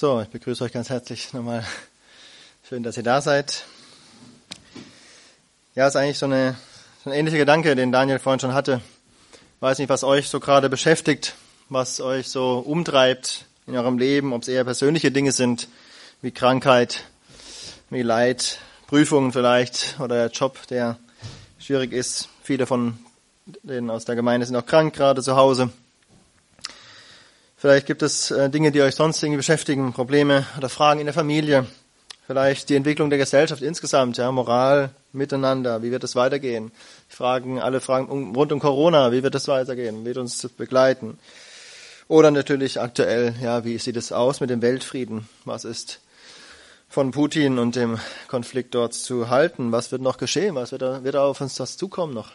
So, ich begrüße euch ganz herzlich nochmal. Schön, dass ihr da seid. Ja, ist eigentlich so, eine, so ein ähnlicher Gedanke, den Daniel vorhin schon hatte. Ich weiß nicht, was euch so gerade beschäftigt, was euch so umtreibt in eurem Leben, ob es eher persönliche Dinge sind, wie Krankheit, wie Leid, Prüfungen vielleicht oder der Job, der schwierig ist. Viele von denen aus der Gemeinde sind auch krank, gerade zu Hause. Vielleicht gibt es äh, Dinge, die euch sonst irgendwie beschäftigen, Probleme oder Fragen in der Familie. Vielleicht die Entwicklung der Gesellschaft insgesamt, ja, Moral, Miteinander, wie wird es weitergehen? Fragen, alle Fragen rund um Corona, wie wird es weitergehen? Wird uns begleiten? Oder natürlich aktuell, ja, wie sieht es aus mit dem Weltfrieden? Was ist von Putin und dem Konflikt dort zu halten? Was wird noch geschehen? Was wird da, wird da auf uns das zukommen noch?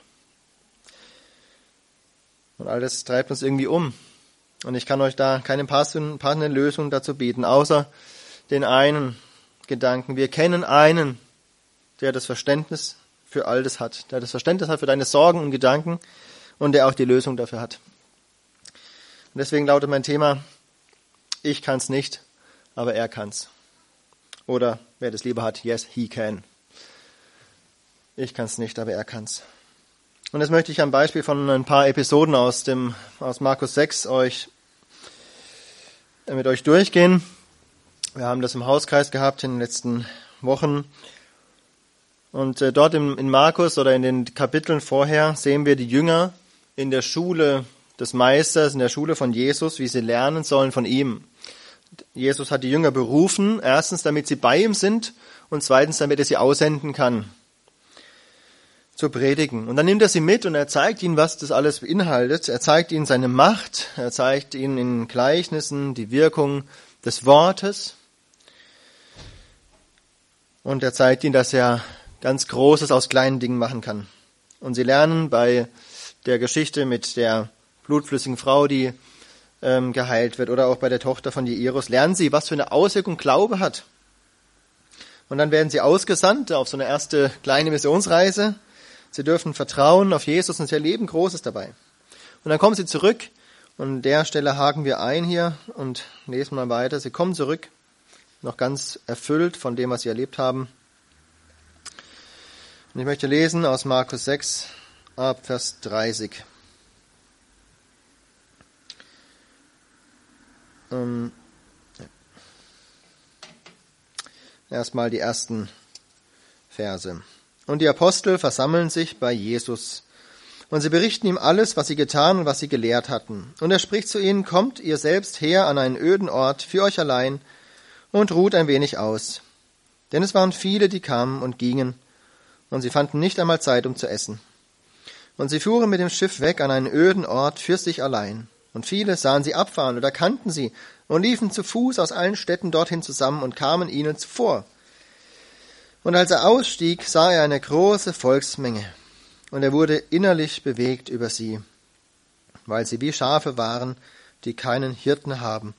Und all das treibt uns irgendwie um. Und ich kann euch da keine passende Lösung dazu bieten, außer den einen Gedanken. Wir kennen einen, der das Verständnis für all das hat, der das Verständnis hat für deine Sorgen und Gedanken und der auch die Lösung dafür hat. Und deswegen lautet mein Thema, ich kann es nicht, aber er kann's. Oder wer das lieber hat, yes, he can. Ich kann es nicht, aber er kann's. Und das möchte ich am Beispiel von ein paar Episoden aus dem aus Markus 6 euch mit euch durchgehen. Wir haben das im Hauskreis gehabt in den letzten Wochen. Und äh, dort in Markus oder in den Kapiteln vorher sehen wir die Jünger in der Schule des Meisters, in der Schule von Jesus, wie sie lernen sollen von ihm. Jesus hat die Jünger berufen, erstens, damit sie bei ihm sind und zweitens, damit er sie aussenden kann zu predigen. Und dann nimmt er sie mit und er zeigt ihnen, was das alles beinhaltet. Er zeigt ihnen seine Macht, er zeigt ihnen in Gleichnissen die Wirkung des Wortes und er zeigt ihnen, dass er ganz Großes aus kleinen Dingen machen kann. Und sie lernen bei der Geschichte mit der blutflüssigen Frau, die ähm, geheilt wird, oder auch bei der Tochter von Jairus, lernen sie, was für eine Auswirkung Glaube hat. Und dann werden sie ausgesandt auf so eine erste kleine Missionsreise Sie dürfen vertrauen auf Jesus und sie erleben Großes dabei. Und dann kommen sie zurück und an der Stelle haken wir ein hier und lesen mal weiter. Sie kommen zurück, noch ganz erfüllt von dem, was sie erlebt haben. Und ich möchte lesen aus Markus 6 ab Vers 30. Ähm, Erstmal die ersten Verse. Und die Apostel versammeln sich bei Jesus. Und sie berichten ihm alles, was sie getan und was sie gelehrt hatten. Und er spricht zu ihnen, kommt ihr selbst her an einen öden Ort für euch allein und ruht ein wenig aus. Denn es waren viele, die kamen und gingen, und sie fanden nicht einmal Zeit, um zu essen. Und sie fuhren mit dem Schiff weg an einen öden Ort für sich allein. Und viele sahen sie abfahren oder kannten sie und liefen zu Fuß aus allen Städten dorthin zusammen und kamen ihnen zuvor. Und als er ausstieg, sah er eine große Volksmenge, und er wurde innerlich bewegt über sie, weil sie wie Schafe waren, die keinen Hirten haben,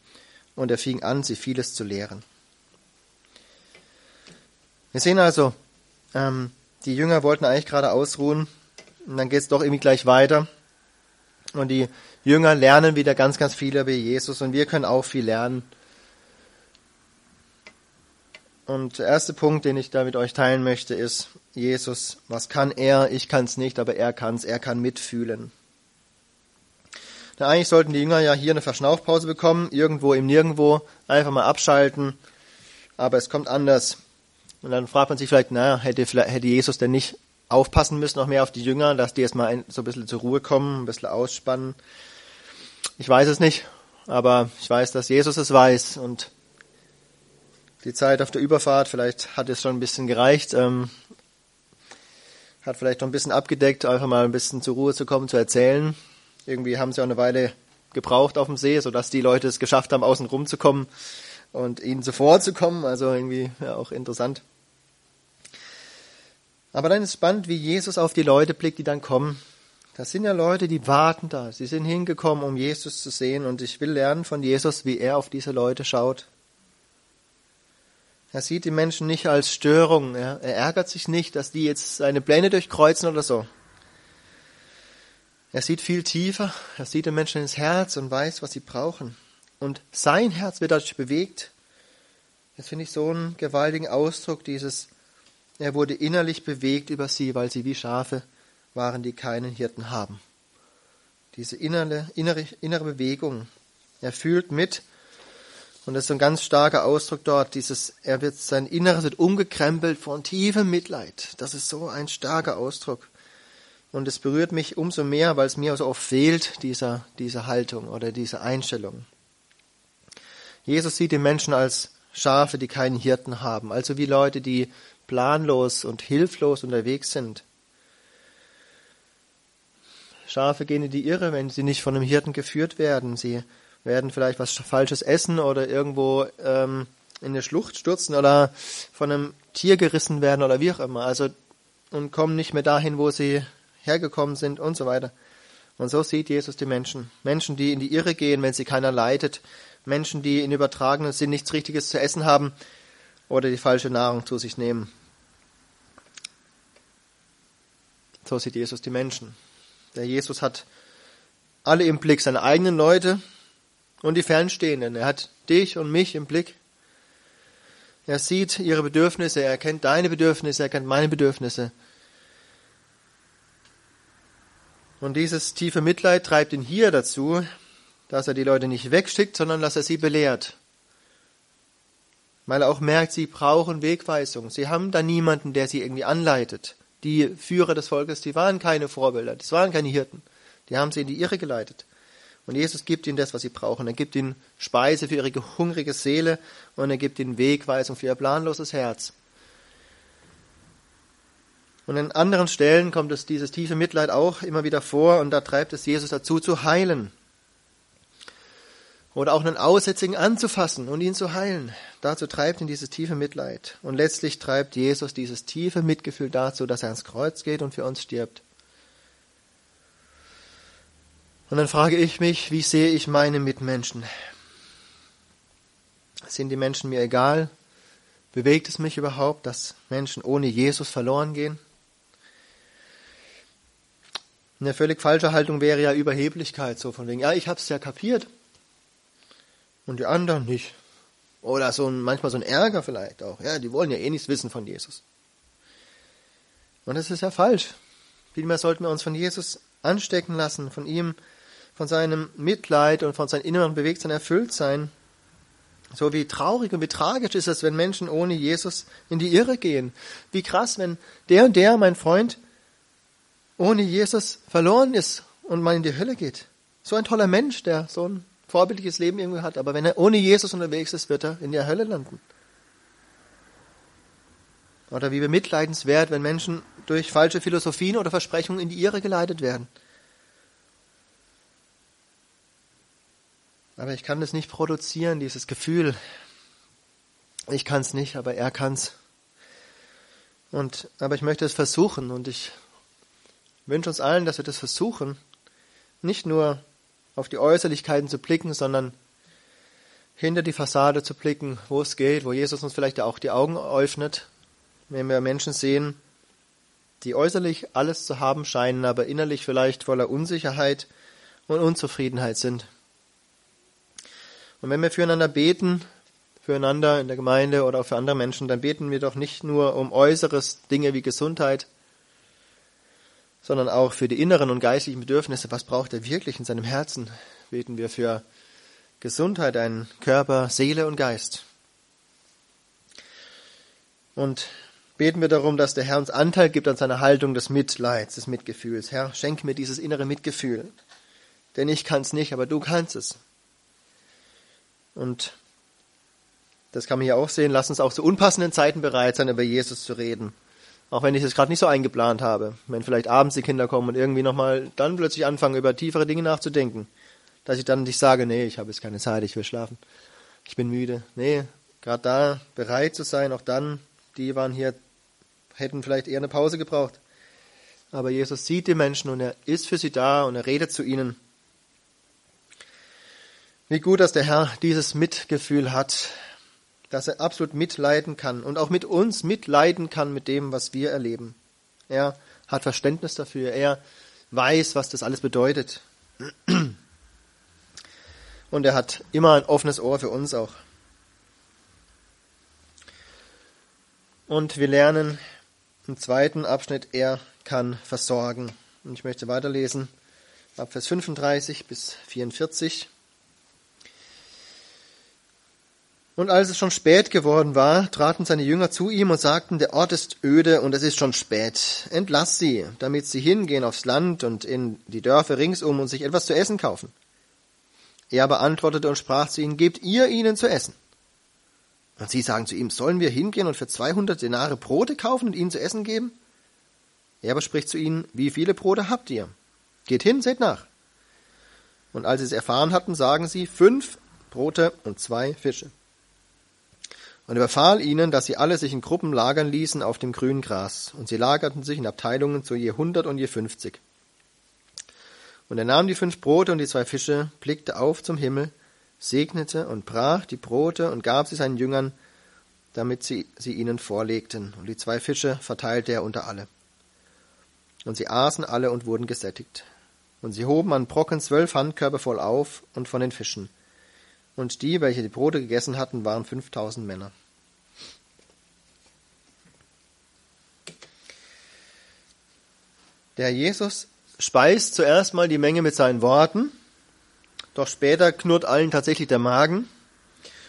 und er fing an, sie vieles zu lehren. Wir sehen also, ähm, die Jünger wollten eigentlich gerade ausruhen, und dann geht es doch irgendwie gleich weiter. Und die Jünger lernen wieder ganz, ganz viel über Jesus, und wir können auch viel lernen und der erste Punkt, den ich da mit euch teilen möchte, ist, Jesus, was kann er? Ich kann es nicht, aber er kann es. Er kann mitfühlen. Da eigentlich sollten die Jünger ja hier eine Verschnaufpause bekommen, irgendwo im Nirgendwo, einfach mal abschalten. Aber es kommt anders. Und dann fragt man sich vielleicht, naja, hätte, hätte Jesus denn nicht aufpassen müssen, noch mehr auf die Jünger, dass die erstmal so ein bisschen zur Ruhe kommen, ein bisschen ausspannen. Ich weiß es nicht, aber ich weiß, dass Jesus es weiß und die Zeit auf der Überfahrt, vielleicht hat es schon ein bisschen gereicht, ähm, hat vielleicht noch ein bisschen abgedeckt, einfach mal ein bisschen zur Ruhe zu kommen, zu erzählen. Irgendwie haben sie auch eine Weile gebraucht auf dem See, sodass die Leute es geschafft haben, außen rum zu kommen und ihnen zuvor zu kommen. Also irgendwie ja, auch interessant. Aber dann ist spannend, wie Jesus auf die Leute blickt, die dann kommen. Das sind ja Leute, die warten da. Sie sind hingekommen, um Jesus zu sehen. Und ich will lernen von Jesus, wie er auf diese Leute schaut. Er sieht die Menschen nicht als Störung. Er, er ärgert sich nicht, dass die jetzt seine Pläne durchkreuzen oder so. Er sieht viel tiefer. Er sieht den Menschen ins Herz und weiß, was sie brauchen. Und sein Herz wird dadurch bewegt Das finde ich so einen gewaltigen Ausdruck, dieses, er wurde innerlich bewegt über sie, weil sie wie Schafe waren, die keinen Hirten haben. Diese innere, innere, innere Bewegung. Er fühlt mit, und das ist ein ganz starker Ausdruck dort, dieses, er wird, sein Inneres wird umgekrempelt von tiefem Mitleid. Das ist so ein starker Ausdruck. Und es berührt mich umso mehr, weil es mir so oft fehlt, dieser, diese Haltung oder diese Einstellung. Jesus sieht die Menschen als Schafe, die keinen Hirten haben, also wie Leute, die planlos und hilflos unterwegs sind. Schafe gehen in die Irre, wenn sie nicht von einem Hirten geführt werden. Sie werden vielleicht was Falsches essen oder irgendwo ähm, in eine Schlucht stürzen oder von einem Tier gerissen werden oder wie auch immer. Also und kommen nicht mehr dahin, wo sie hergekommen sind und so weiter. Und so sieht Jesus die Menschen. Menschen, die in die Irre gehen, wenn sie keiner leitet. Menschen, die in übertragenen Sinn nichts Richtiges zu essen haben oder die falsche Nahrung zu sich nehmen. So sieht Jesus die Menschen. Der Jesus hat alle im Blick, seine eigenen Leute und die Fernstehenden. Er hat dich und mich im Blick. Er sieht ihre Bedürfnisse, er kennt deine Bedürfnisse, er kennt meine Bedürfnisse. Und dieses tiefe Mitleid treibt ihn hier dazu, dass er die Leute nicht wegschickt, sondern dass er sie belehrt. Weil er auch merkt, sie brauchen Wegweisung. Sie haben da niemanden, der sie irgendwie anleitet. Die Führer des Volkes, die waren keine Vorbilder, das waren keine Hirten. Die haben sie in die Irre geleitet. Und Jesus gibt ihnen das, was sie brauchen. Er gibt ihnen Speise für ihre hungrige Seele und er gibt ihnen Wegweisung für ihr planloses Herz. Und an anderen Stellen kommt es dieses tiefe Mitleid auch immer wieder vor und da treibt es Jesus dazu zu heilen. Oder auch einen Aussätzigen anzufassen und ihn zu heilen. Dazu treibt ihn dieses tiefe Mitleid. Und letztlich treibt Jesus dieses tiefe Mitgefühl dazu, dass er ans Kreuz geht und für uns stirbt. Und dann frage ich mich, wie sehe ich meine Mitmenschen? Sind die Menschen mir egal? Bewegt es mich überhaupt, dass Menschen ohne Jesus verloren gehen? Eine völlig falsche Haltung wäre ja Überheblichkeit, so von wegen, ja, ich hab's ja kapiert und die anderen nicht. Oder so ein, manchmal so ein Ärger vielleicht auch. Ja, die wollen ja eh nichts wissen von Jesus. Und das ist ja falsch. Vielmehr sollten wir uns von Jesus anstecken lassen, von ihm, von seinem Mitleid und von seinem inneren Bewegtsein erfüllt sein. So wie traurig und wie tragisch ist es, wenn Menschen ohne Jesus in die Irre gehen. Wie krass, wenn der und der, mein Freund, ohne Jesus verloren ist und man in die Hölle geht. So ein toller Mensch, der so ein vorbildliches Leben irgendwie hat, aber wenn er ohne Jesus unterwegs ist, wird er in der Hölle landen. Oder wie bemitleidenswert, wenn Menschen durch falsche Philosophien oder Versprechungen in die Irre geleitet werden. Aber ich kann das nicht produzieren, dieses Gefühl. Ich kann es nicht, aber er kann es. Und, aber ich möchte es versuchen und ich wünsche uns allen, dass wir das versuchen, nicht nur auf die Äußerlichkeiten zu blicken, sondern hinter die Fassade zu blicken, wo es geht, wo Jesus uns vielleicht auch die Augen öffnet, wenn wir Menschen sehen, die äußerlich alles zu haben scheinen, aber innerlich vielleicht voller Unsicherheit und Unzufriedenheit sind. Und wenn wir füreinander beten, füreinander in der Gemeinde oder auch für andere Menschen, dann beten wir doch nicht nur um äußeres Dinge wie Gesundheit, sondern auch für die inneren und geistlichen Bedürfnisse. Was braucht er wirklich in seinem Herzen? Beten wir für Gesundheit, einen Körper, Seele und Geist. Und beten wir darum, dass der Herr uns Anteil gibt an seiner Haltung des Mitleids, des Mitgefühls. Herr, schenk mir dieses innere Mitgefühl. Denn ich kann es nicht, aber du kannst es. Und das kann man hier auch sehen. Lass uns auch zu unpassenden Zeiten bereit sein, über Jesus zu reden. Auch wenn ich es gerade nicht so eingeplant habe. Wenn vielleicht abends die Kinder kommen und irgendwie nochmal dann plötzlich anfangen, über tiefere Dinge nachzudenken. Dass ich dann nicht sage, nee, ich habe jetzt keine Zeit, ich will schlafen. Ich bin müde. Nee, gerade da bereit zu sein, auch dann, die waren hier, hätten vielleicht eher eine Pause gebraucht. Aber Jesus sieht die Menschen und er ist für sie da und er redet zu ihnen. Wie gut, dass der Herr dieses Mitgefühl hat, dass er absolut mitleiden kann und auch mit uns mitleiden kann mit dem, was wir erleben. Er hat Verständnis dafür, er weiß, was das alles bedeutet. Und er hat immer ein offenes Ohr für uns auch. Und wir lernen im zweiten Abschnitt, er kann versorgen. Und ich möchte weiterlesen ab Vers 35 bis 44. Und als es schon spät geworden war, traten seine Jünger zu ihm und sagten, der Ort ist öde und es ist schon spät. Entlass sie, damit sie hingehen aufs Land und in die Dörfer ringsum und sich etwas zu essen kaufen. Er aber antwortete und sprach zu ihnen, gebt ihr ihnen zu essen. Und sie sagen zu ihm, sollen wir hingehen und für 200 Denare Brote kaufen und ihnen zu essen geben? Er aber spricht zu ihnen, wie viele Brote habt ihr? Geht hin, seht nach. Und als sie es erfahren hatten, sagen sie, fünf Brote und zwei Fische und er befahl ihnen, dass sie alle sich in Gruppen lagern ließen auf dem grünen Gras, und sie lagerten sich in Abteilungen zu je hundert und je fünfzig. Und er nahm die fünf Brote und die zwei Fische, blickte auf zum Himmel, segnete und brach die Brote und gab sie seinen Jüngern, damit sie sie ihnen vorlegten, und die zwei Fische verteilte er unter alle. Und sie aßen alle und wurden gesättigt. Und sie hoben an Brocken zwölf Handkörbe voll auf und von den Fischen und die, welche die Brote gegessen hatten, waren 5000 Männer. Der Jesus speist zuerst mal die Menge mit seinen Worten, doch später knurrt allen tatsächlich der Magen.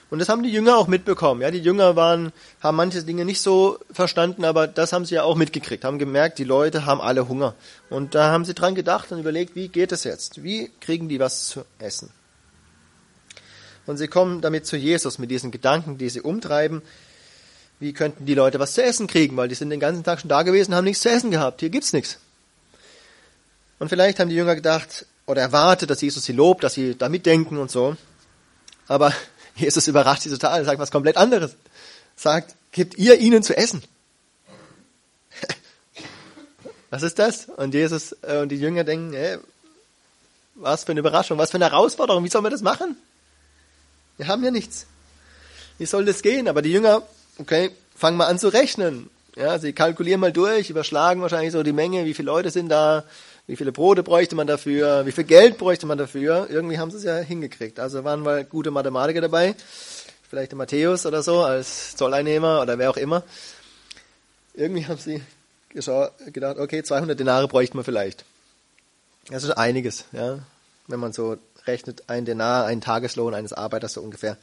Und das haben die Jünger auch mitbekommen. Ja, die Jünger waren, haben manche Dinge nicht so verstanden, aber das haben sie ja auch mitgekriegt, haben gemerkt, die Leute haben alle Hunger. Und da haben sie dran gedacht und überlegt, wie geht es jetzt? Wie kriegen die was zu essen? Und sie kommen damit zu Jesus mit diesen Gedanken, die sie umtreiben. Wie könnten die Leute was zu essen kriegen? Weil die sind den ganzen Tag schon da gewesen, haben nichts zu essen gehabt. Hier gibt's nichts. Und vielleicht haben die Jünger gedacht oder erwartet, dass Jesus sie lobt, dass sie da mitdenken und so. Aber Jesus überrascht sie total, sagt was komplett anderes. Sagt, gebt ihr ihnen zu essen. was ist das? Und Jesus äh, und die Jünger denken, hey, was für eine Überraschung, was für eine Herausforderung, wie sollen wir das machen? Wir haben ja nichts. Wie soll das gehen? Aber die Jünger, okay, fangen mal an zu rechnen. Ja, sie kalkulieren mal durch, überschlagen wahrscheinlich so die Menge, wie viele Leute sind da, wie viele Brote bräuchte man dafür, wie viel Geld bräuchte man dafür. Irgendwie haben sie es ja hingekriegt. Also waren mal gute Mathematiker dabei. Vielleicht der Matthäus oder so als Zolleinnehmer oder wer auch immer. Irgendwie haben sie gedacht, okay, 200 Denare bräuchte man vielleicht. Das ist einiges, ja, wenn man so rechnet ein Denar, ein Tageslohn eines Arbeiters so ungefähr.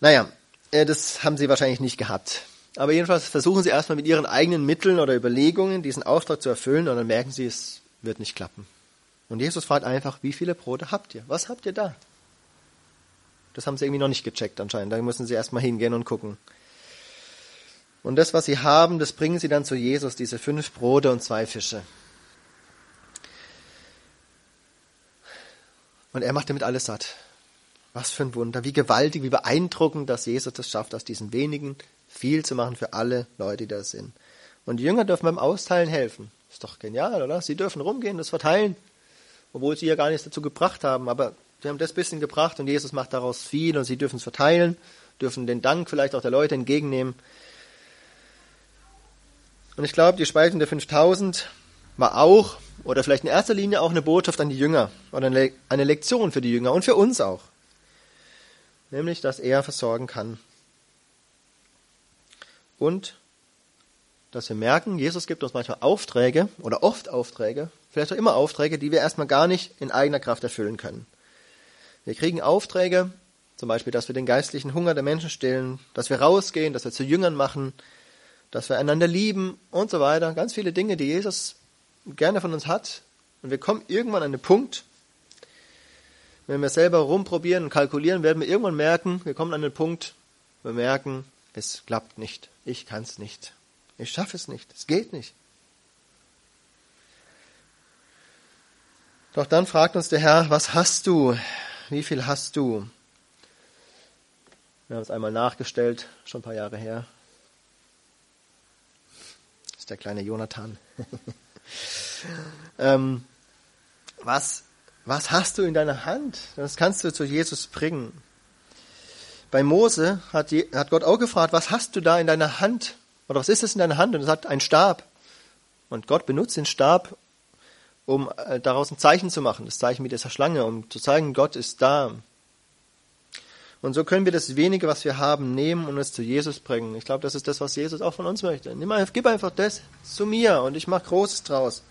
Naja, äh, das haben sie wahrscheinlich nicht gehabt. Aber jedenfalls versuchen sie erstmal mit ihren eigenen Mitteln oder Überlegungen diesen Auftrag zu erfüllen und dann merken sie, es wird nicht klappen. Und Jesus fragt einfach, wie viele Brote habt ihr? Was habt ihr da? Das haben sie irgendwie noch nicht gecheckt anscheinend. Da müssen sie erstmal hingehen und gucken. Und das, was sie haben, das bringen sie dann zu Jesus, diese fünf Brote und zwei Fische. Und er macht damit alles satt. Was für ein Wunder, wie gewaltig, wie beeindruckend, dass Jesus das schafft, aus diesen wenigen viel zu machen für alle Leute, die da sind. Und die Jünger dürfen beim Austeilen helfen. Ist doch genial, oder? Sie dürfen rumgehen, das verteilen, obwohl sie ja gar nichts dazu gebracht haben. Aber sie haben das bisschen gebracht und Jesus macht daraus viel und sie dürfen es verteilen, dürfen den Dank vielleicht auch der Leute entgegennehmen. Und ich glaube, die Spaltung der 5000 war auch oder vielleicht in erster Linie auch eine Botschaft an die Jünger oder eine Lektion für die Jünger und für uns auch. Nämlich, dass er versorgen kann. Und dass wir merken, Jesus gibt uns manchmal Aufträge oder oft Aufträge, vielleicht auch immer Aufträge, die wir erstmal gar nicht in eigener Kraft erfüllen können. Wir kriegen Aufträge, zum Beispiel, dass wir den geistlichen Hunger der Menschen stillen, dass wir rausgehen, dass wir zu Jüngern machen, dass wir einander lieben und so weiter. Ganz viele Dinge, die Jesus gerne von uns hat. Und wir kommen irgendwann an den Punkt, wenn wir selber rumprobieren und kalkulieren, werden wir irgendwann merken, wir kommen an den Punkt, wir merken, es klappt nicht. Ich kann es nicht. Ich schaffe es nicht. Es geht nicht. Doch dann fragt uns der Herr, was hast du? Wie viel hast du? Wir haben es einmal nachgestellt, schon ein paar Jahre her. Das ist der kleine Jonathan. ähm, was, was hast du in deiner Hand? Das kannst du zu Jesus bringen. Bei Mose hat, die, hat Gott auch gefragt, was hast du da in deiner Hand? Oder was ist es in deiner Hand? Und er sagt, ein Stab. Und Gott benutzt den Stab, um äh, daraus ein Zeichen zu machen, das Zeichen mit dieser Schlange, um zu zeigen, Gott ist da. Und so können wir das wenige, was wir haben, nehmen und es zu Jesus bringen. Ich glaube, das ist das, was Jesus auch von uns möchte. Nimm einfach, gib einfach das zu mir und ich mache Großes draus.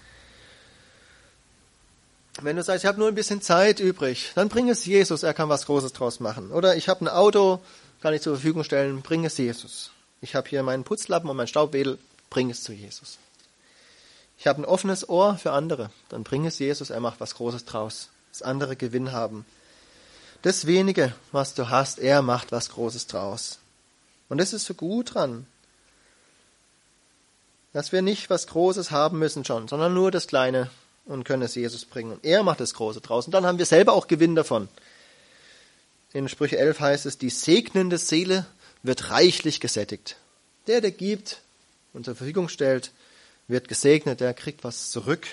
Wenn du sagst, ich habe nur ein bisschen Zeit übrig, dann bring es Jesus, er kann was Großes draus machen. Oder ich habe ein Auto, kann ich zur Verfügung stellen, bring es Jesus. Ich habe hier meinen Putzlappen und mein Staubwedel, bring es zu Jesus. Ich habe ein offenes Ohr für andere, dann bring es Jesus, er macht was Großes draus, dass andere Gewinn haben. Das wenige, was du hast, er macht was Großes draus. Und das ist so gut dran, dass wir nicht was Großes haben müssen schon, sondern nur das Kleine und können es Jesus bringen. Und er macht das Große draus. Und dann haben wir selber auch Gewinn davon. In Sprüche 11 heißt es, die segnende Seele wird reichlich gesättigt. Der, der gibt und zur Verfügung stellt, wird gesegnet, der kriegt was zurück.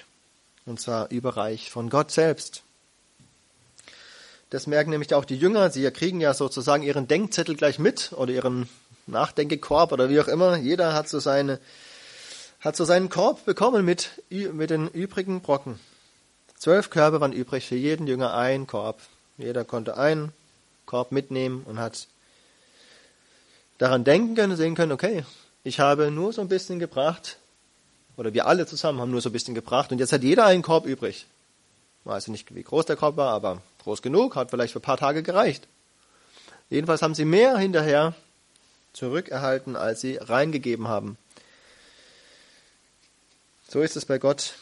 Und zwar überreich von Gott selbst. Das merken nämlich auch die Jünger. Sie kriegen ja sozusagen ihren Denkzettel gleich mit oder ihren Nachdenkekorb oder wie auch immer. Jeder hat so seine, hat so seinen Korb bekommen mit, mit den übrigen Brocken. Zwölf Körbe waren übrig, für jeden Jünger ein Korb. Jeder konnte einen Korb mitnehmen und hat daran denken können, sehen können, okay, ich habe nur so ein bisschen gebracht, oder wir alle zusammen haben nur so ein bisschen gebracht und jetzt hat jeder einen Korb übrig. Weiß nicht, wie groß der Korb war, aber groß genug, hat vielleicht für ein paar Tage gereicht. Jedenfalls haben sie mehr hinterher zurückerhalten, als sie reingegeben haben. So ist es bei Gott.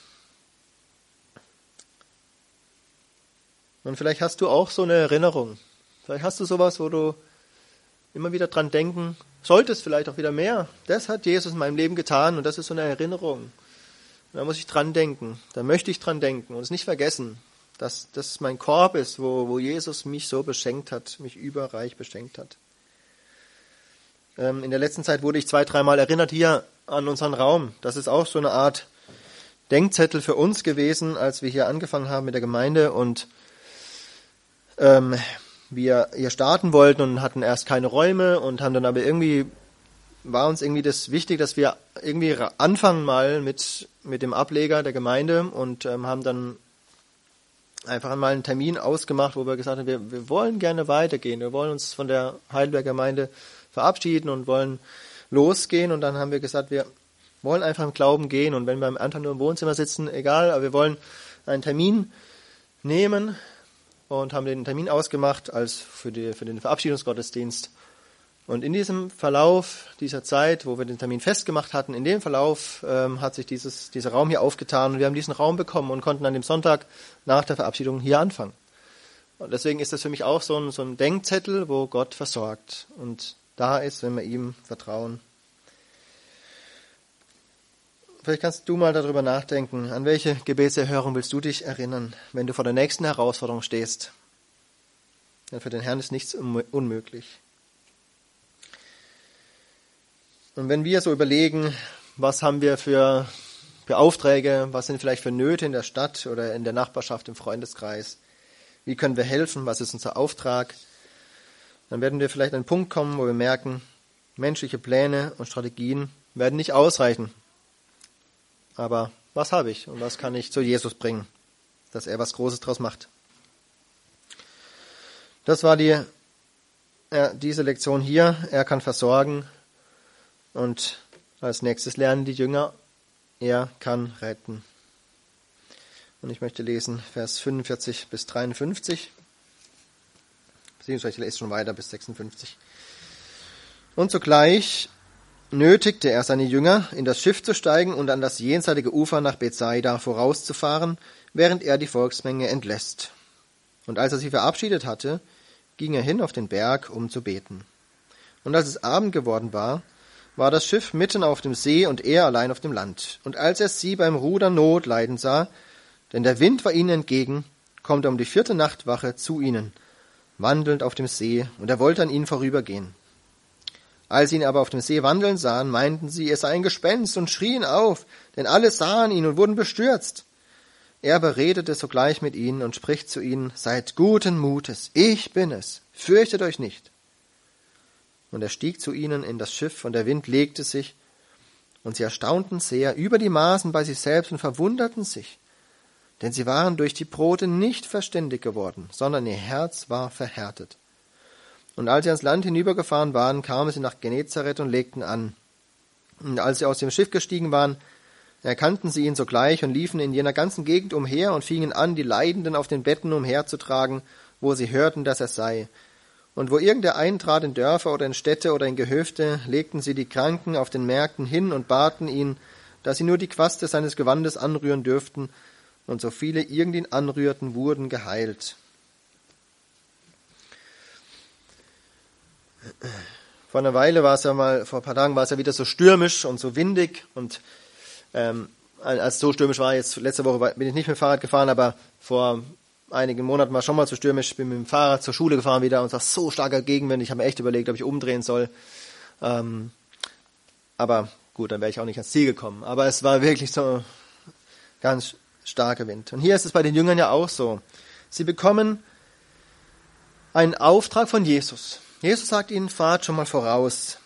Und vielleicht hast du auch so eine Erinnerung. Vielleicht hast du sowas, wo du immer wieder dran denken solltest, vielleicht auch wieder mehr. Das hat Jesus in meinem Leben getan und das ist so eine Erinnerung. da muss ich dran denken. Da möchte ich dran denken und es nicht vergessen dass das mein Korb ist, wo, wo Jesus mich so beschenkt hat, mich überreich beschenkt hat. Ähm, in der letzten Zeit wurde ich zwei, dreimal erinnert hier an unseren Raum. Das ist auch so eine Art Denkzettel für uns gewesen, als wir hier angefangen haben mit der Gemeinde und ähm, wir hier starten wollten und hatten erst keine Räume und haben dann aber irgendwie war uns irgendwie das wichtig, dass wir irgendwie anfangen mal mit mit dem Ableger der Gemeinde und ähm, haben dann einfach einmal einen Termin ausgemacht, wo wir gesagt haben, wir, wir wollen gerne weitergehen. Wir wollen uns von der Heidelberger Gemeinde verabschieden und wollen losgehen. Und dann haben wir gesagt, wir wollen einfach im Glauben gehen. Und wenn wir einfach nur im Wohnzimmer sitzen, egal, aber wir wollen einen Termin nehmen und haben den Termin ausgemacht als für, die, für den Verabschiedungsgottesdienst. Und in diesem Verlauf dieser Zeit, wo wir den Termin festgemacht hatten, in dem Verlauf ähm, hat sich dieses, dieser Raum hier aufgetan und wir haben diesen Raum bekommen und konnten an dem Sonntag nach der Verabschiedung hier anfangen. Und deswegen ist das für mich auch so ein, so ein Denkzettel, wo Gott versorgt und da ist, wenn wir ihm vertrauen. Vielleicht kannst du mal darüber nachdenken, an welche Gebetserhörung willst du dich erinnern, wenn du vor der nächsten Herausforderung stehst. Denn für den Herrn ist nichts unmöglich. Und wenn wir so überlegen, was haben wir für, für Aufträge, was sind vielleicht für Nöte in der Stadt oder in der Nachbarschaft, im Freundeskreis, wie können wir helfen, was ist unser Auftrag, dann werden wir vielleicht an einen Punkt kommen, wo wir merken, menschliche Pläne und Strategien werden nicht ausreichen. Aber was habe ich und was kann ich zu Jesus bringen, dass er was Großes draus macht? Das war die, äh, diese Lektion hier. Er kann versorgen, und als nächstes lernen die Jünger, er kann retten. Und ich möchte lesen Vers 45 bis 53, beziehungsweise ich lese schon weiter bis 56. Und zugleich nötigte er seine Jünger, in das Schiff zu steigen und an das jenseitige Ufer nach Bethsaida vorauszufahren, während er die Volksmenge entlässt. Und als er sie verabschiedet hatte, ging er hin auf den Berg, um zu beten. Und als es Abend geworden war, war das Schiff mitten auf dem See und er allein auf dem Land. Und als er sie beim Rudern Not leiden sah, denn der Wind war ihnen entgegen, kommt er um die vierte Nachtwache zu ihnen, wandelnd auf dem See, und er wollte an ihnen vorübergehen. Als sie ihn aber auf dem See wandeln sahen, meinten sie, er sei ein Gespenst und schrien auf, denn alle sahen ihn und wurden bestürzt. Er beredete sogleich mit ihnen und spricht zu ihnen, seid guten Mutes, ich bin es, fürchtet euch nicht. Und er stieg zu ihnen in das Schiff, und der Wind legte sich, und sie erstaunten sehr über die Maßen bei sich selbst und verwunderten sich, denn sie waren durch die Brote nicht verständig geworden, sondern ihr Herz war verhärtet. Und als sie ans Land hinübergefahren waren, kamen sie nach Genezareth und legten an. Und als sie aus dem Schiff gestiegen waren, erkannten sie ihn sogleich und liefen in jener ganzen Gegend umher und fingen an, die Leidenden auf den Betten umherzutragen, wo sie hörten, dass er sei. Und wo irgendwer eintrat in Dörfer oder in Städte oder in Gehöfte, legten sie die Kranken auf den Märkten hin und baten ihn, dass sie nur die Quaste seines Gewandes anrühren dürften, und so viele irgend ihn anrührten, wurden geheilt. Vor einer Weile war es ja mal, vor ein paar Tagen war es ja wieder so stürmisch und so windig und ähm, als so stürmisch war, jetzt letzte Woche bin ich nicht mit dem Fahrrad gefahren, aber vor einigen Monaten war schon mal zu stürmisch. Ich bin mit dem Fahrrad zur Schule gefahren wieder und es war so starker Gegenwind. Ich habe mir echt überlegt, ob ich umdrehen soll. Ähm, aber gut, dann wäre ich auch nicht ans Ziel gekommen. Aber es war wirklich so ganz starker Wind. Und hier ist es bei den Jüngern ja auch so. Sie bekommen einen Auftrag von Jesus. Jesus sagt ihnen, fahrt schon mal voraus.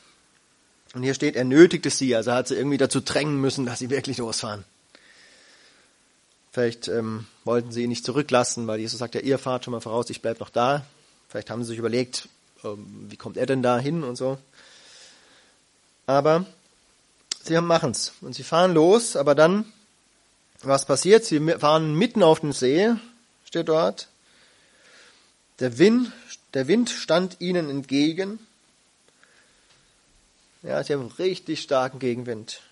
Und hier steht, er nötigte sie, also er hat sie irgendwie dazu drängen müssen, dass sie wirklich losfahren. Vielleicht ähm, wollten sie ihn nicht zurücklassen, weil Jesus sagt ja, ihr fahrt schon mal voraus, ich bleib noch da. Vielleicht haben sie sich überlegt, ähm, wie kommt er denn da hin und so. Aber sie machen es und sie fahren los, aber dann, was passiert? Sie fahren mitten auf den See, steht dort. Der Wind, der Wind stand ihnen entgegen. Ja, sie haben richtig starken Gegenwind.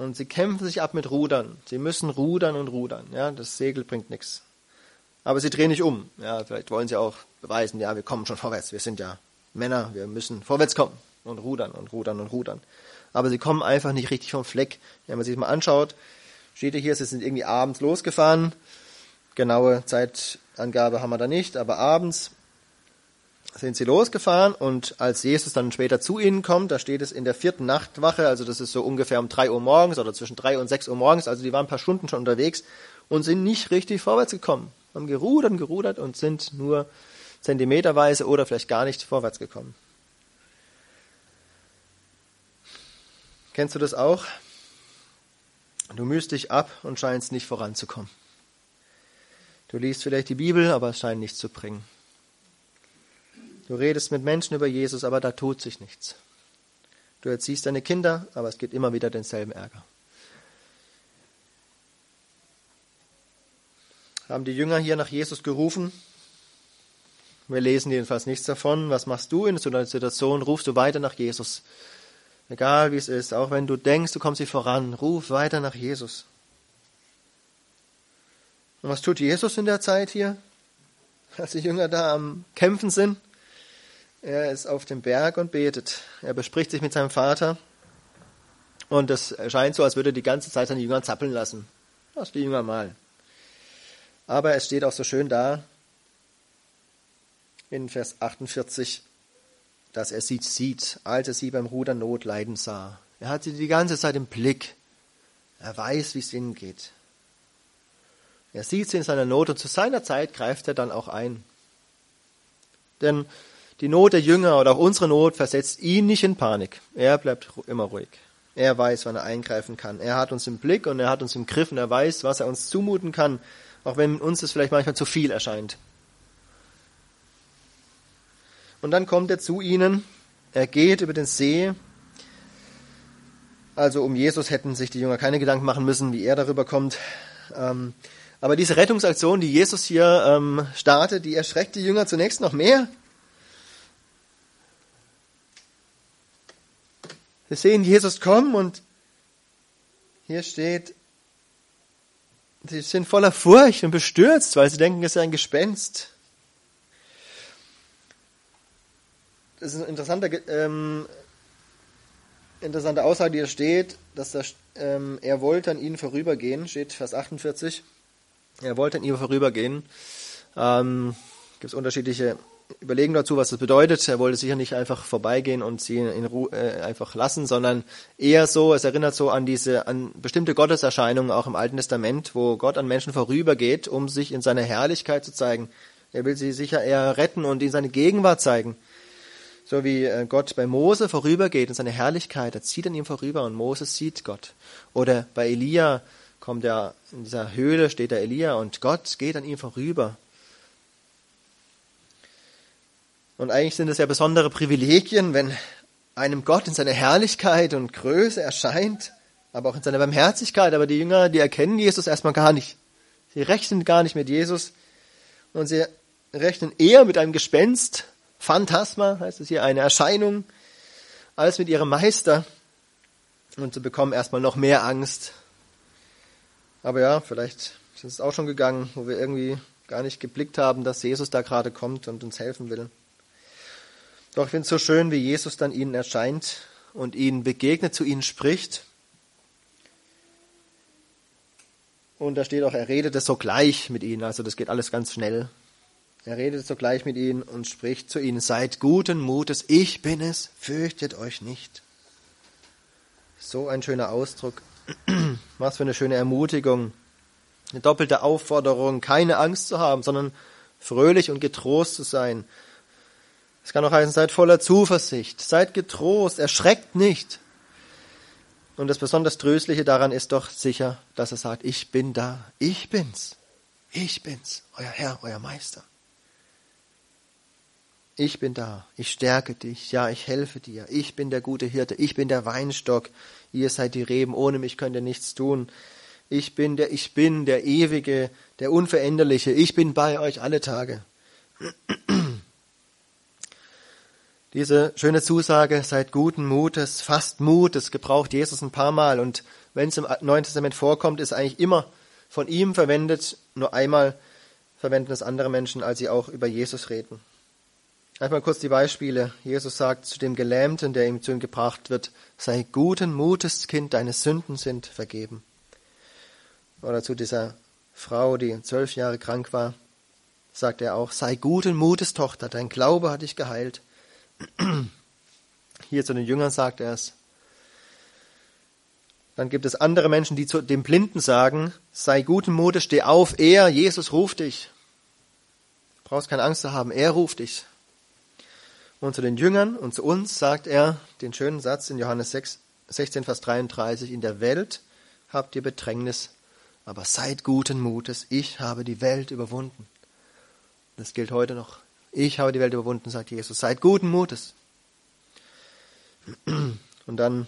Und sie kämpfen sich ab mit Rudern. Sie müssen rudern und rudern. Ja, das Segel bringt nichts. Aber sie drehen nicht um. Ja, vielleicht wollen sie auch beweisen, ja, wir kommen schon vorwärts. Wir sind ja Männer, wir müssen vorwärts kommen und rudern und rudern und rudern. Aber sie kommen einfach nicht richtig vom Fleck. Wenn man sich das mal anschaut, steht hier, sie sind irgendwie abends losgefahren. Genaue Zeitangabe haben wir da nicht, aber abends sind sie losgefahren und als Jesus dann später zu ihnen kommt, da steht es in der vierten Nachtwache, also das ist so ungefähr um drei Uhr morgens oder zwischen drei und sechs Uhr morgens, also die waren ein paar Stunden schon unterwegs und sind nicht richtig vorwärts gekommen, haben gerudert und gerudert und sind nur zentimeterweise oder vielleicht gar nicht vorwärts gekommen. Kennst du das auch? Du mühst dich ab und scheinst nicht voranzukommen. Du liest vielleicht die Bibel, aber es scheint nichts zu bringen. Du redest mit Menschen über Jesus, aber da tut sich nichts. Du erziehst deine Kinder, aber es gibt immer wieder denselben Ärger. Haben die Jünger hier nach Jesus gerufen? Wir lesen jedenfalls nichts davon. Was machst du in so einer Situation? Rufst du weiter nach Jesus? Egal wie es ist, auch wenn du denkst, du kommst nicht voran, ruf weiter nach Jesus. Und was tut Jesus in der Zeit hier, als die Jünger da am Kämpfen sind? Er ist auf dem Berg und betet. Er bespricht sich mit seinem Vater. Und es scheint so, als würde er die ganze Zeit seine Jünger zappeln lassen. Lass die Jünger mal. Aber es steht auch so schön da, in Vers 48, dass er sie sieht, als er sie beim Ruder Not leiden sah. Er hat sie die ganze Zeit im Blick. Er weiß, wie es ihnen geht. Er sieht sie in seiner Not und zu seiner Zeit greift er dann auch ein. Denn die Not der Jünger oder auch unsere Not versetzt ihn nicht in Panik. Er bleibt immer ruhig. Er weiß, wann er eingreifen kann. Er hat uns im Blick und er hat uns im Griff und er weiß, was er uns zumuten kann, auch wenn uns das vielleicht manchmal zu viel erscheint. Und dann kommt er zu ihnen, er geht über den See. Also um Jesus hätten sich die Jünger keine Gedanken machen müssen, wie er darüber kommt. Ähm, aber diese Rettungsaktion, die Jesus hier ähm, startet, die erschreckt die Jünger zunächst noch mehr. Wir sehen Jesus kommen und hier steht, sie sind voller Furcht und bestürzt, weil sie denken, es ist ein Gespenst. Das ist eine interessante, ähm, interessante Aussage, die hier steht, dass das, ähm, er wollte an ihnen vorübergehen, steht Vers 48. Er wollte an ihnen vorübergehen. Ähm, Gibt es unterschiedliche überlegen dazu, was das bedeutet. Er wollte sicher nicht einfach vorbeigehen und sie in Ruhe äh, einfach lassen, sondern eher so, es erinnert so an diese, an bestimmte Gotteserscheinungen auch im Alten Testament, wo Gott an Menschen vorübergeht, um sich in seiner Herrlichkeit zu zeigen. Er will sie sicher eher retten und in seine Gegenwart zeigen. So wie äh, Gott bei Mose vorübergeht in seine Herrlichkeit, er zieht an ihm vorüber und Mose sieht Gott. Oder bei Elia kommt er, in dieser Höhle steht der Elia und Gott geht an ihm vorüber Und eigentlich sind es ja besondere Privilegien, wenn einem Gott in seiner Herrlichkeit und Größe erscheint, aber auch in seiner Barmherzigkeit. Aber die Jünger, die erkennen Jesus erstmal gar nicht. Sie rechnen gar nicht mit Jesus und sie rechnen eher mit einem Gespenst, Phantasma heißt es hier, eine Erscheinung, als mit ihrem Meister. Und sie bekommen erstmal noch mehr Angst. Aber ja, vielleicht ist es auch schon gegangen, wo wir irgendwie gar nicht geblickt haben, dass Jesus da gerade kommt und uns helfen will. Doch ich finde es so schön, wie Jesus dann ihnen erscheint und ihnen begegnet, zu ihnen spricht. Und da steht auch, er redet es sogleich mit ihnen, also das geht alles ganz schnell. Er redet sogleich mit ihnen und spricht zu ihnen, seid guten Mutes, ich bin es, fürchtet euch nicht. So ein schöner Ausdruck. Was für eine schöne Ermutigung. Eine doppelte Aufforderung, keine Angst zu haben, sondern fröhlich und getrost zu sein. Es kann auch heißen, seid voller Zuversicht, seid getrost, erschreckt nicht. Und das besonders Tröstliche daran ist doch sicher, dass er sagt, ich bin da, ich bin's, ich bin's, euer Herr, euer Meister. Ich bin da, ich stärke dich, ja, ich helfe dir, ich bin der gute Hirte, ich bin der Weinstock, ihr seid die Reben, ohne mich könnt ihr nichts tun. Ich bin der Ich bin, der Ewige, der Unveränderliche, ich bin bei euch alle Tage. Diese schöne Zusage, seid guten Mutes, fast Mut, das gebraucht Jesus ein paar Mal und wenn es im Neuen Testament vorkommt, ist eigentlich immer von ihm verwendet, nur einmal verwenden es andere Menschen, als sie auch über Jesus reden. Einmal kurz die Beispiele. Jesus sagt zu dem Gelähmten, der ihm zu ihm gebracht wird, sei guten Mutes, Kind, deine Sünden sind vergeben. Oder zu dieser Frau, die zwölf Jahre krank war, sagt er auch, sei guten Mutes, Tochter, dein Glaube hat dich geheilt. Hier zu den Jüngern sagt er es. Dann gibt es andere Menschen, die zu dem Blinden sagen, sei guten Mutes, steh auf, er, Jesus ruft dich. Du brauchst keine Angst zu haben, er ruft dich. Und zu den Jüngern und zu uns sagt er den schönen Satz in Johannes 6, 16, Vers 33, in der Welt habt ihr Bedrängnis, aber seid guten Mutes, ich habe die Welt überwunden. Das gilt heute noch. Ich habe die Welt überwunden, sagt Jesus. Seid guten Mutes. Und dann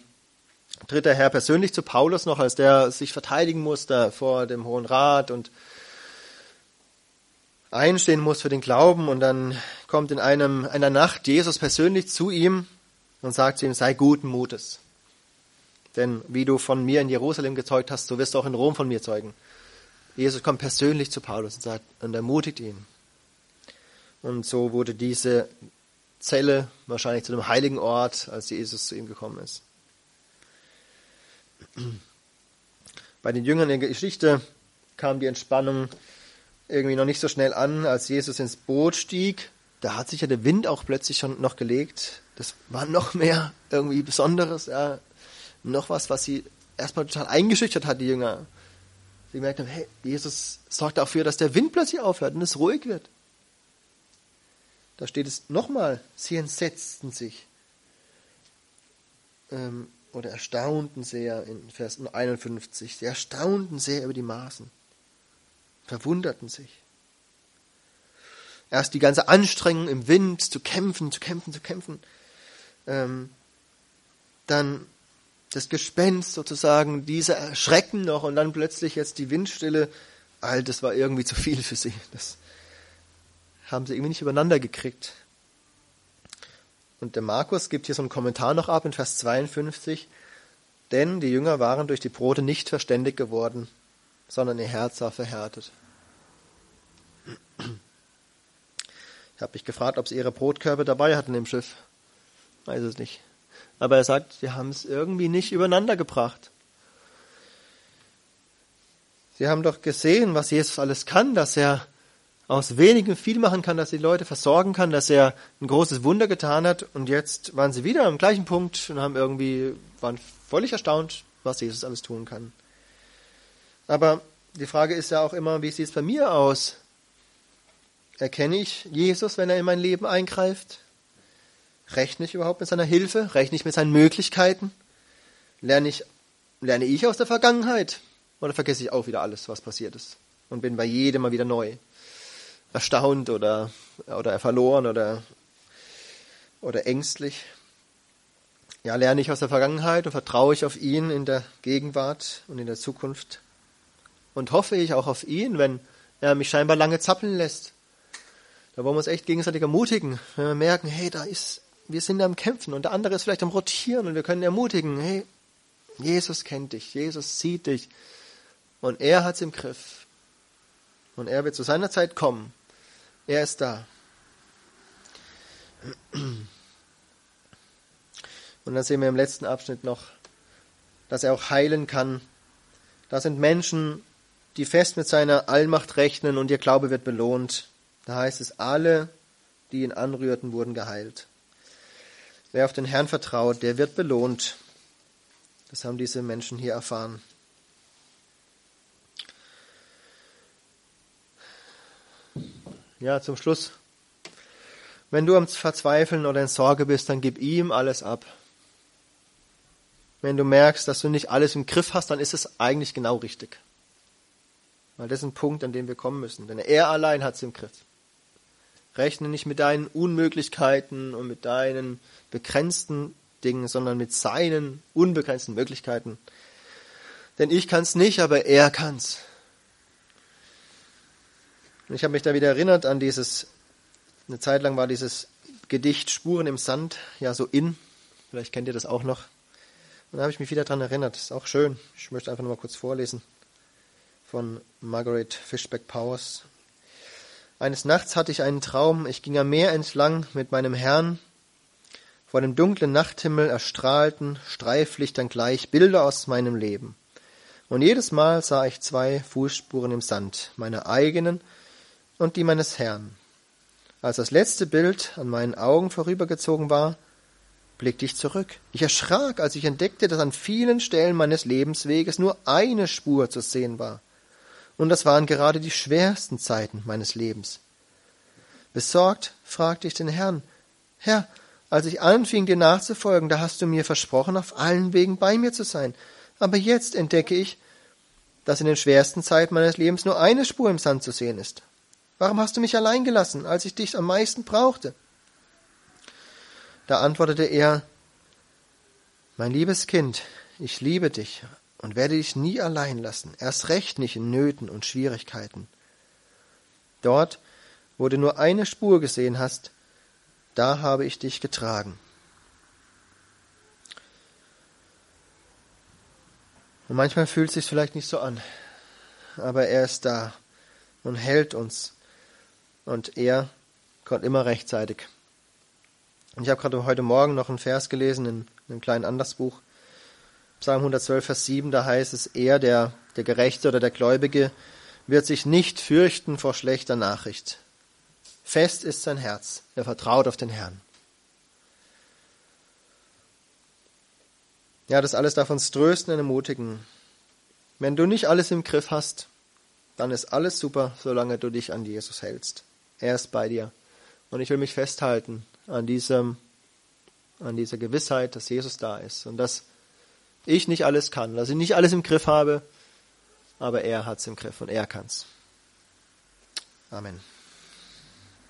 tritt der Herr persönlich zu Paulus noch, als der sich verteidigen musste vor dem Hohen Rat und einstehen muss für den Glauben. Und dann kommt in einem, einer Nacht Jesus persönlich zu ihm und sagt zu ihm, sei guten Mutes. Denn wie du von mir in Jerusalem gezeugt hast, so wirst du auch in Rom von mir zeugen. Jesus kommt persönlich zu Paulus und sagt und ermutigt ihn. Und so wurde diese Zelle wahrscheinlich zu einem heiligen Ort, als Jesus zu ihm gekommen ist. Bei den Jüngern in der Geschichte kam die Entspannung irgendwie noch nicht so schnell an, als Jesus ins Boot stieg. Da hat sich ja der Wind auch plötzlich schon noch gelegt. Das war noch mehr irgendwie Besonderes, ja. Noch was, was sie erstmal total eingeschüchtert hat, die Jünger. Sie gemerkt haben, hey, Jesus sorgt dafür, dass der Wind plötzlich aufhört und es ruhig wird. Da steht es nochmal, sie entsetzten sich ähm, oder erstaunten sehr in Vers 51. Sie erstaunten sehr über die Maßen, verwunderten sich. Erst die ganze Anstrengung im Wind zu kämpfen, zu kämpfen, zu kämpfen. Ähm, dann das Gespenst sozusagen, dieser Erschrecken noch und dann plötzlich jetzt die Windstille. All das war irgendwie zu viel für sie. Das haben sie irgendwie nicht übereinander gekriegt. Und der Markus gibt hier so einen Kommentar noch ab in Vers 52. Denn die Jünger waren durch die Brote nicht verständig geworden, sondern ihr Herz war verhärtet. Ich habe mich gefragt, ob sie ihre Brotkörbe dabei hatten im Schiff. Weiß es nicht. Aber er sagt, sie haben es irgendwie nicht übereinander gebracht. Sie haben doch gesehen, was Jesus alles kann, dass er aus wenigem viel machen kann, dass er die Leute versorgen kann, dass er ein großes Wunder getan hat. Und jetzt waren sie wieder am gleichen Punkt und haben irgendwie, waren völlig erstaunt, was Jesus alles tun kann. Aber die Frage ist ja auch immer, wie sieht es bei mir aus? Erkenne ich Jesus, wenn er in mein Leben eingreift? Rechne ich überhaupt mit seiner Hilfe? Rechne ich mit seinen Möglichkeiten? Lerne ich, lerne ich aus der Vergangenheit? Oder vergesse ich auch wieder alles, was passiert ist? Und bin bei jedem mal wieder neu? Erstaunt oder, oder verloren oder oder ängstlich? Ja, lerne ich aus der Vergangenheit und vertraue ich auf ihn in der Gegenwart und in der Zukunft? Und hoffe ich auch auf ihn, wenn er mich scheinbar lange zappeln lässt? Da wollen wir uns echt gegenseitig ermutigen, wenn wir merken, hey, da ist, wir sind am Kämpfen und der andere ist vielleicht am Rotieren und wir können ermutigen, hey, Jesus kennt dich, Jesus sieht dich und er hat's im Griff. Und er wird zu seiner Zeit kommen. Er ist da. Und dann sehen wir im letzten Abschnitt noch, dass er auch heilen kann. Da sind Menschen, die fest mit seiner Allmacht rechnen und ihr Glaube wird belohnt. Da heißt es, alle, die ihn anrührten, wurden geheilt. Wer auf den Herrn vertraut, der wird belohnt. Das haben diese Menschen hier erfahren. Ja, zum Schluss. Wenn du am Verzweifeln oder in Sorge bist, dann gib ihm alles ab. Wenn du merkst, dass du nicht alles im Griff hast, dann ist es eigentlich genau richtig. Weil das ist ein Punkt, an dem wir kommen müssen. Denn er allein hat es im Griff. Rechne nicht mit deinen Unmöglichkeiten und mit deinen begrenzten Dingen, sondern mit seinen unbegrenzten Möglichkeiten. Denn ich kann es nicht, aber er kann's. Und ich habe mich da wieder erinnert an dieses, eine Zeit lang war dieses Gedicht Spuren im Sand ja so in. Vielleicht kennt ihr das auch noch. Und da habe ich mich wieder daran erinnert. Ist auch schön. Ich möchte einfach nur mal kurz vorlesen. Von Margaret Fishback Powers. Eines Nachts hatte ich einen Traum. Ich ging am Meer entlang mit meinem Herrn. Vor dem dunklen Nachthimmel erstrahlten, Streiflichtern gleich, Bilder aus meinem Leben. Und jedes Mal sah ich zwei Fußspuren im Sand, meine eigenen und die meines Herrn. Als das letzte Bild an meinen Augen vorübergezogen war, blickte ich zurück. Ich erschrak, als ich entdeckte, dass an vielen Stellen meines Lebensweges nur eine Spur zu sehen war. Und das waren gerade die schwersten Zeiten meines Lebens. Besorgt fragte ich den Herrn, Herr, als ich anfing, dir nachzufolgen, da hast du mir versprochen, auf allen Wegen bei mir zu sein. Aber jetzt entdecke ich, dass in den schwersten Zeiten meines Lebens nur eine Spur im Sand zu sehen ist. Warum hast du mich allein gelassen, als ich dich am meisten brauchte? Da antwortete er, Mein liebes Kind, ich liebe dich und werde dich nie allein lassen, erst recht nicht in Nöten und Schwierigkeiten. Dort, wo du nur eine Spur gesehen hast, da habe ich dich getragen. Und manchmal fühlt es sich vielleicht nicht so an, aber er ist da und hält uns und er kommt immer rechtzeitig. Und ich habe gerade heute Morgen noch einen Vers gelesen in einem kleinen Andersbuch. Psalm 112, Vers 7, da heißt es, er, der, der Gerechte oder der Gläubige, wird sich nicht fürchten vor schlechter Nachricht. Fest ist sein Herz, er vertraut auf den Herrn. Ja, das alles darf uns trösten und ermutigen. Wenn du nicht alles im Griff hast, dann ist alles super, solange du dich an Jesus hältst. Er ist bei dir. Und ich will mich festhalten an diesem, an dieser Gewissheit, dass Jesus da ist und dass ich nicht alles kann, dass ich nicht alles im Griff habe, aber er hat es im Griff und er kann's. Amen.